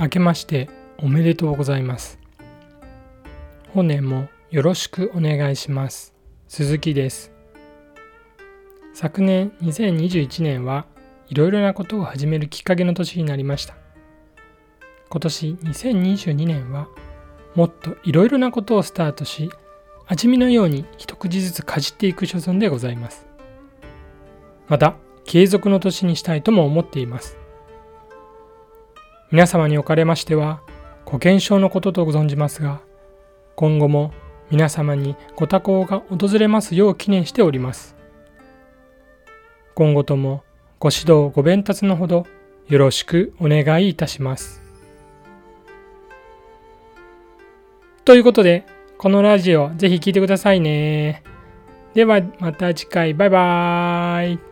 明けましておめでとうございます。本年もよろしくお願いします。鈴木です。昨年2021年はいろいろなことを始めるきっかけの年になりました。今年2022年はもっといろいろなことをスタートし味見のように一口ずつかじっていく所存でございます。また継続の年にしたいとも思っています。皆様におかれましてはご健勝のことと存じますが今後も皆様にご多幸が訪れますよう記念しております。今後ともご指導ご鞭達のほどよろしくお願いいたします。ということでこのラジオぜひ聴いてくださいね。ではまた次回。バイバーイ。